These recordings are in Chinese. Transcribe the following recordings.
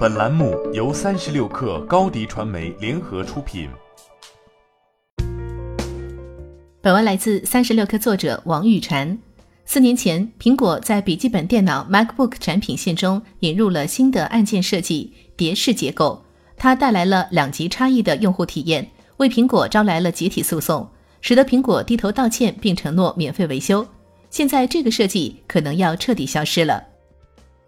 本栏目由三十六氪高低传媒联合出品。本文来自三十六氪作者王玉婵。四年前，苹果在笔记本电脑 MacBook 产品线中引入了新的按键设计——蝶式结构，它带来了两极差异的用户体验，为苹果招来了集体诉讼，使得苹果低头道歉并承诺免费维修。现在，这个设计可能要彻底消失了。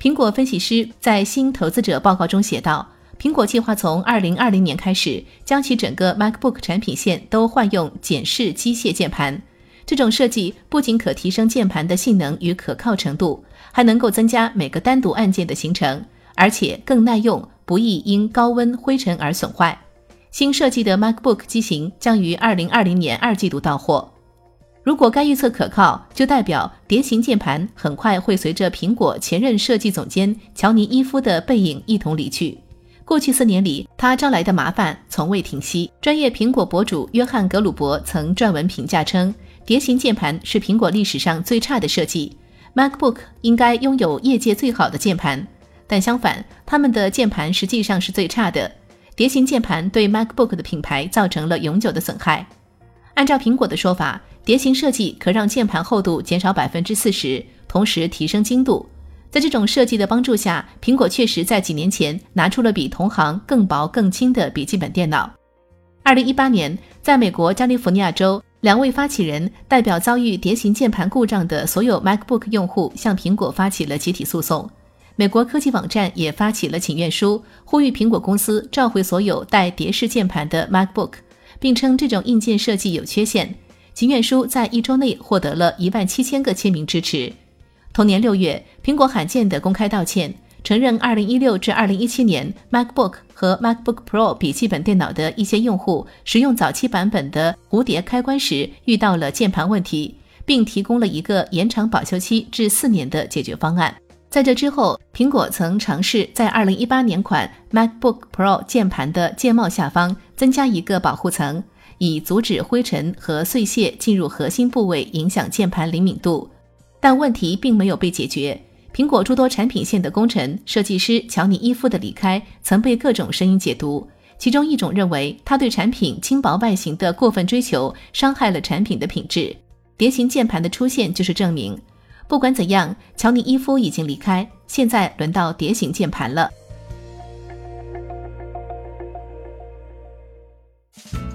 苹果分析师在新投资者报告中写道：“苹果计划从2020年开始，将其整个 MacBook 产品线都换用简式机械键盘。这种设计不仅可提升键盘的性能与可靠程度，还能够增加每个单独按键的行程，而且更耐用，不易因高温、灰尘而损坏。新设计的 MacBook 机型将于2020年二季度到货。”如果该预测可靠，就代表蝶形键盘很快会随着苹果前任设计总监乔尼伊夫的背影一同离去。过去四年里，他招来的麻烦从未停息。专业苹果博主约翰·格鲁伯曾撰文评价称，蝶形键盘是苹果历史上最差的设计。MacBook 应该拥有业界最好的键盘，但相反，他们的键盘实际上是最差的。蝶形键盘对 MacBook 的品牌造成了永久的损害。按照苹果的说法。蝶形设计可让键盘厚度减少百分之四十，同时提升精度。在这种设计的帮助下，苹果确实在几年前拿出了比同行更薄更轻的笔记本电脑。二零一八年，在美国加利福尼亚州，两位发起人代表遭遇蝶形键盘故障的所有 MacBook 用户，向苹果发起了集体诉讼。美国科技网站也发起了请愿书，呼吁苹果公司召回所有带蝶式键盘的 MacBook，并称这种硬件设计有缺陷。请愿书在一周内获得了一万七千个签名支持。同年六月，苹果罕见地公开道歉，承认二零一六至二零一七年 MacBook 和 MacBook Pro 笔记本电脑的一些用户使用早期版本的蝴蝶开关时遇到了键盘问题，并提供了一个延长保修期至四年的解决方案。在这之后，苹果曾尝试在二零一八年款 MacBook Pro 键盘的键帽下方增加一个保护层。以阻止灰尘和碎屑进入核心部位，影响键盘灵敏度，但问题并没有被解决。苹果诸多产品线的工程设计师乔尼伊夫的离开，曾被各种声音解读。其中一种认为，他对产品轻薄外形的过分追求伤害了产品的品质。蝶形键盘的出现就是证明。不管怎样，乔尼伊夫已经离开，现在轮到蝶形键盘了。